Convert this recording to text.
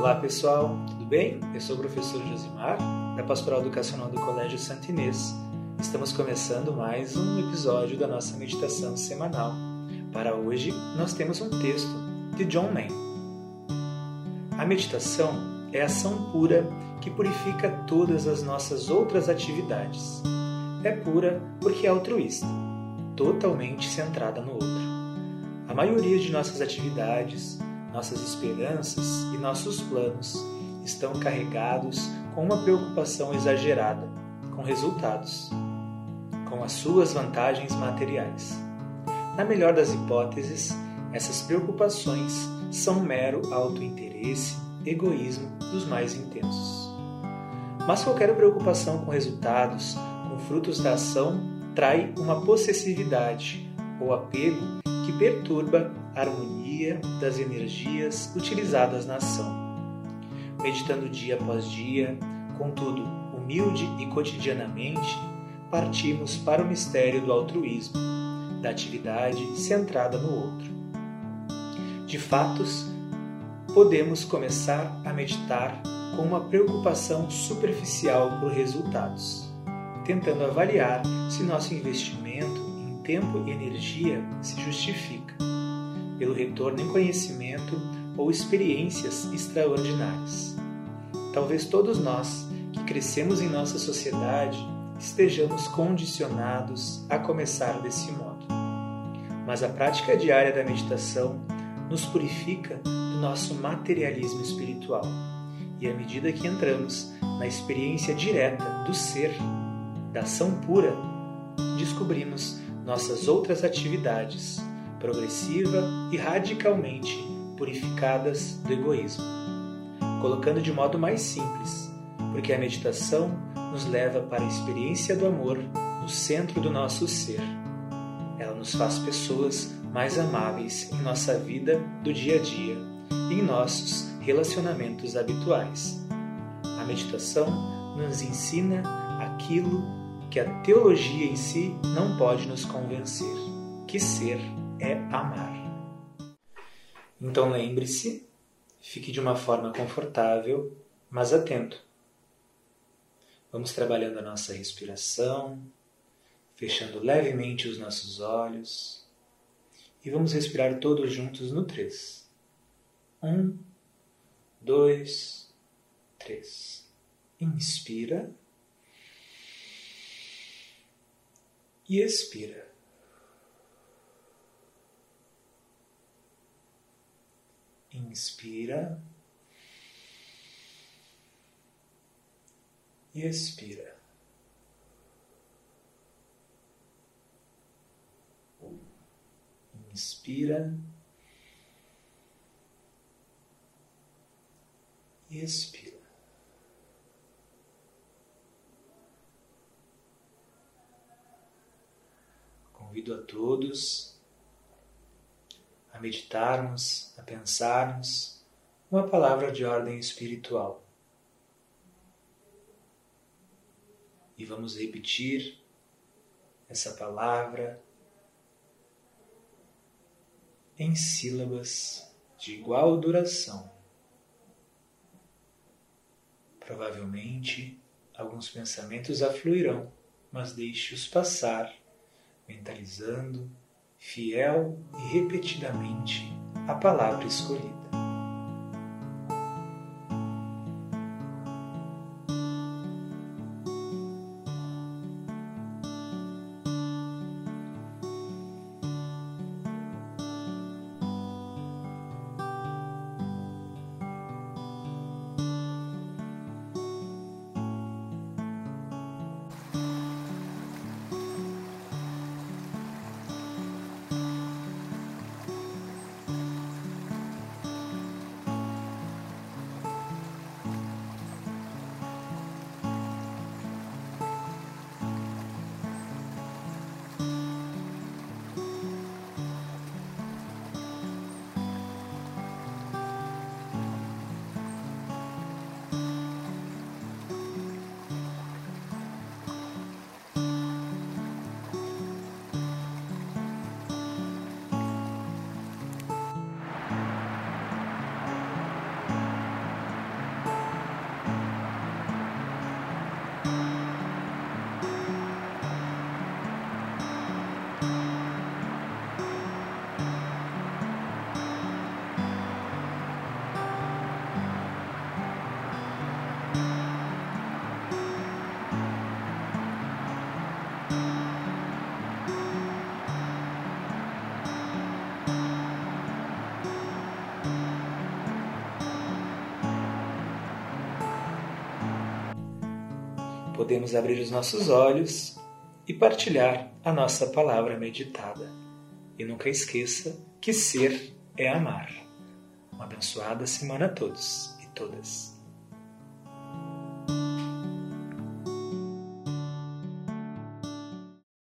Olá pessoal, tudo bem? Eu sou o professor Josimar, da Pastoral Educacional do Colégio Santo Inês. Estamos começando mais um episódio da nossa meditação semanal. Para hoje, nós temos um texto de John Main. A meditação é ação pura que purifica todas as nossas outras atividades. É pura porque é altruísta, totalmente centrada no outro. A maioria de nossas atividades, nossas esperanças e nossos planos estão carregados com uma preocupação exagerada com resultados, com as suas vantagens materiais. Na melhor das hipóteses, essas preocupações são mero autointeresse, egoísmo dos mais intensos. Mas qualquer preocupação com resultados, com frutos da ação, trai uma possessividade ou apego que perturba harmonia das energias utilizadas na ação. Meditando dia após dia, contudo, humilde e cotidianamente, partimos para o mistério do altruísmo, da atividade centrada no outro. De fatos, podemos começar a meditar com uma preocupação superficial por resultados, tentando avaliar se nosso investimento tempo e energia se justifica pelo retorno em conhecimento ou experiências extraordinárias. Talvez todos nós que crescemos em nossa sociedade estejamos condicionados a começar desse modo. Mas a prática diária da meditação nos purifica do nosso materialismo espiritual. E à medida que entramos na experiência direta do ser, da ação pura, descobrimos nossas outras atividades, progressiva e radicalmente purificadas do egoísmo, colocando de modo mais simples, porque a meditação nos leva para a experiência do amor no centro do nosso ser. Ela nos faz pessoas mais amáveis em nossa vida do dia a dia e em nossos relacionamentos habituais. A meditação nos ensina aquilo que a teologia em si não pode nos convencer, que ser é amar. Então lembre-se, fique de uma forma confortável, mas atento. Vamos trabalhando a nossa respiração, fechando levemente os nossos olhos e vamos respirar todos juntos no 3. Um, dois, três. Inspira. e expira. Inspira e expira. Inspira e expira. Convido a todos a meditarmos, a pensarmos uma palavra de ordem espiritual. E vamos repetir essa palavra em sílabas de igual duração. Provavelmente alguns pensamentos afluirão, mas deixe-os passar mentalizando fiel e repetidamente a palavra escolhida. Podemos abrir os nossos olhos e partilhar a nossa palavra meditada. E nunca esqueça que ser é amar. Uma abençoada semana a todos e todas.